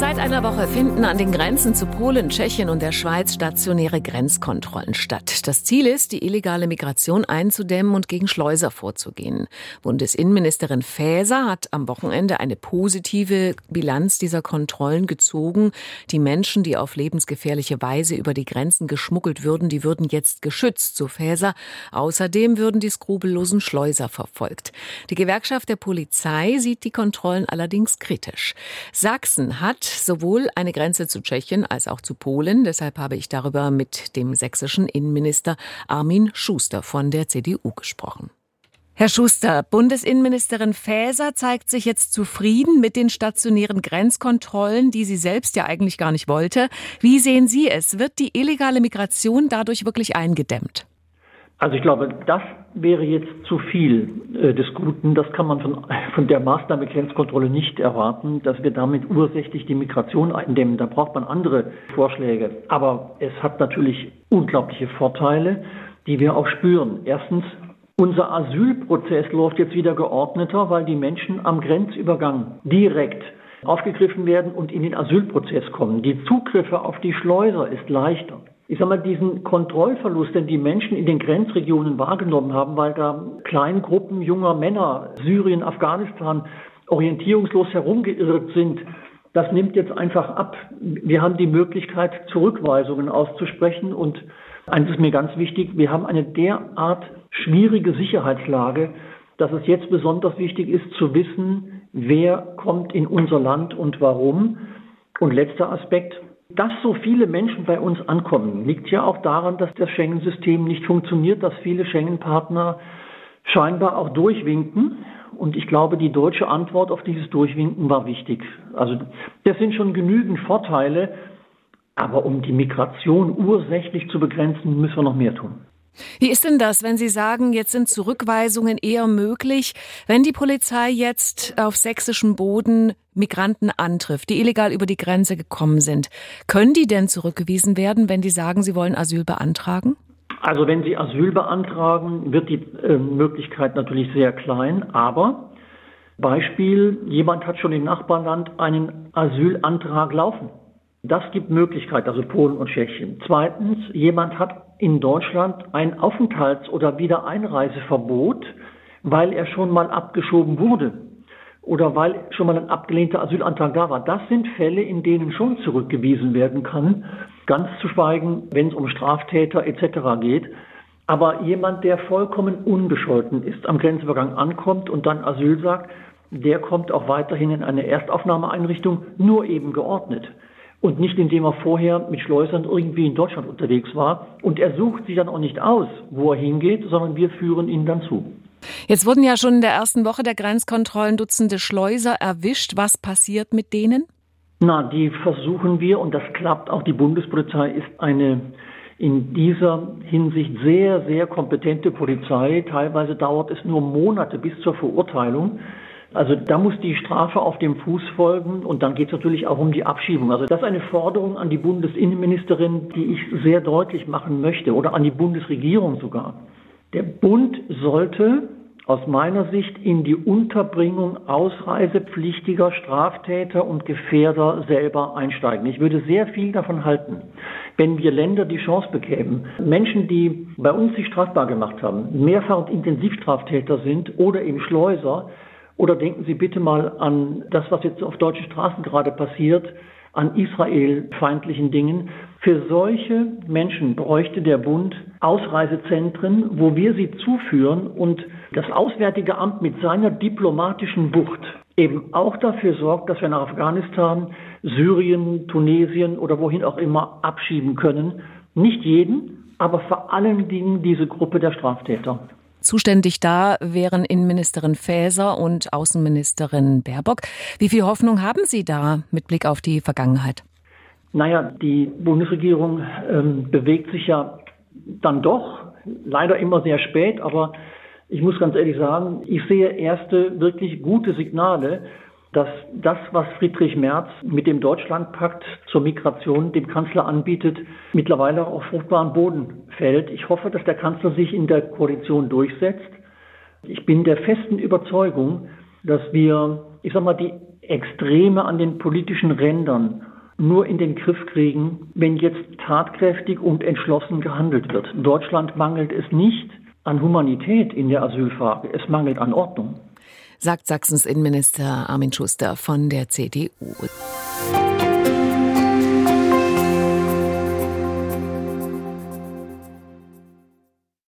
Seit einer Woche finden an den Grenzen zu Polen, Tschechien und der Schweiz stationäre Grenzkontrollen statt. Das Ziel ist, die illegale Migration einzudämmen und gegen Schleuser vorzugehen. Bundesinnenministerin Faeser hat am Wochenende eine positive Bilanz dieser Kontrollen gezogen. Die Menschen, die auf lebensgefährliche Weise über die Grenzen geschmuggelt würden, die würden jetzt geschützt, so Faeser. Außerdem würden die skrupellosen Schleuser verfolgt. Die Gewerkschaft der Polizei sieht die Kontrollen allerdings kritisch. Sachsen hat sowohl eine Grenze zu Tschechien als auch zu Polen. Deshalb habe ich darüber mit dem sächsischen Innenminister Armin Schuster von der CDU gesprochen. Herr Schuster, Bundesinnenministerin Faeser zeigt sich jetzt zufrieden mit den stationären Grenzkontrollen, die sie selbst ja eigentlich gar nicht wollte. Wie sehen Sie es? Wird die illegale Migration dadurch wirklich eingedämmt? Also ich glaube, das wäre jetzt zu viel äh, des Guten. Das kann man von, von der Maßnahme Grenzkontrolle nicht erwarten, dass wir damit ursächlich die Migration eindämmen. Da braucht man andere Vorschläge. Aber es hat natürlich unglaubliche Vorteile, die wir auch spüren. Erstens, unser Asylprozess läuft jetzt wieder geordneter, weil die Menschen am Grenzübergang direkt aufgegriffen werden und in den Asylprozess kommen. Die Zugriffe auf die Schleuser ist leichter ich sag mal, diesen Kontrollverlust, den die Menschen in den Grenzregionen wahrgenommen haben, weil da Kleingruppen junger Männer, Syrien, Afghanistan, orientierungslos herumgeirrt sind, das nimmt jetzt einfach ab. Wir haben die Möglichkeit, Zurückweisungen auszusprechen und eines ist mir ganz wichtig, wir haben eine derart schwierige Sicherheitslage, dass es jetzt besonders wichtig ist zu wissen, wer kommt in unser Land und warum. Und letzter Aspekt, dass so viele Menschen bei uns ankommen, liegt ja auch daran, dass das Schengen-System nicht funktioniert, dass viele Schengen-Partner scheinbar auch durchwinken. Und ich glaube, die deutsche Antwort auf dieses Durchwinken war wichtig. Also das sind schon genügend Vorteile, aber um die Migration ursächlich zu begrenzen, müssen wir noch mehr tun. Wie ist denn das, wenn Sie sagen, jetzt sind Zurückweisungen eher möglich, wenn die Polizei jetzt auf sächsischem Boden Migranten antrifft, die illegal über die Grenze gekommen sind? Können die denn zurückgewiesen werden, wenn die sagen, sie wollen Asyl beantragen? Also wenn sie Asyl beantragen, wird die äh, Möglichkeit natürlich sehr klein, aber Beispiel, jemand hat schon im Nachbarland einen Asylantrag laufen. Das gibt Möglichkeit, also Polen und Tschechien. Zweitens, jemand hat in Deutschland ein Aufenthalts- oder Wiedereinreiseverbot, weil er schon mal abgeschoben wurde oder weil schon mal ein abgelehnter Asylantrag da war. Das sind Fälle, in denen schon zurückgewiesen werden kann, ganz zu schweigen, wenn es um Straftäter etc. geht. Aber jemand, der vollkommen unbescholten ist, am Grenzübergang ankommt und dann Asyl sagt, der kommt auch weiterhin in eine Erstaufnahmeeinrichtung, nur eben geordnet und nicht indem er vorher mit Schleusern irgendwie in Deutschland unterwegs war. Und er sucht sich dann auch nicht aus, wo er hingeht, sondern wir führen ihn dann zu. Jetzt wurden ja schon in der ersten Woche der Grenzkontrollen Dutzende Schleuser erwischt. Was passiert mit denen? Na, die versuchen wir, und das klappt auch. Die Bundespolizei ist eine in dieser Hinsicht sehr, sehr kompetente Polizei. Teilweise dauert es nur Monate bis zur Verurteilung. Also da muss die Strafe auf dem Fuß folgen und dann geht es natürlich auch um die Abschiebung. Also das ist eine Forderung an die Bundesinnenministerin, die ich sehr deutlich machen möchte oder an die Bundesregierung sogar. Der Bund sollte aus meiner Sicht in die Unterbringung ausreisepflichtiger Straftäter und Gefährder selber einsteigen. Ich würde sehr viel davon halten, wenn wir Länder die Chance bekämen, Menschen, die bei uns sich strafbar gemacht haben, mehrfach Intensivstraftäter sind oder eben Schleuser, oder denken Sie bitte mal an das, was jetzt auf deutschen Straßen gerade passiert, an israelfeindlichen Dingen. Für solche Menschen bräuchte der Bund Ausreisezentren, wo wir sie zuführen und das Auswärtige Amt mit seiner diplomatischen Wucht eben auch dafür sorgt, dass wir nach Afghanistan, Syrien, Tunesien oder wohin auch immer abschieben können. Nicht jeden, aber vor allen Dingen diese Gruppe der Straftäter. Zuständig da wären Innenministerin Faeser und Außenministerin Baerbock. Wie viel Hoffnung haben Sie da mit Blick auf die Vergangenheit? Naja, die Bundesregierung ähm, bewegt sich ja dann doch, leider immer sehr spät, aber ich muss ganz ehrlich sagen, ich sehe erste wirklich gute Signale. Dass das, was Friedrich Merz mit dem Deutschlandpakt zur Migration dem Kanzler anbietet, mittlerweile auf fruchtbaren Boden fällt. Ich hoffe, dass der Kanzler sich in der Koalition durchsetzt. Ich bin der festen Überzeugung, dass wir, ich sag mal, die Extreme an den politischen Rändern nur in den Griff kriegen, wenn jetzt tatkräftig und entschlossen gehandelt wird. Deutschland mangelt es nicht an Humanität in der Asylfrage, es mangelt an Ordnung sagt Sachsens Innenminister Armin Schuster von der CDU.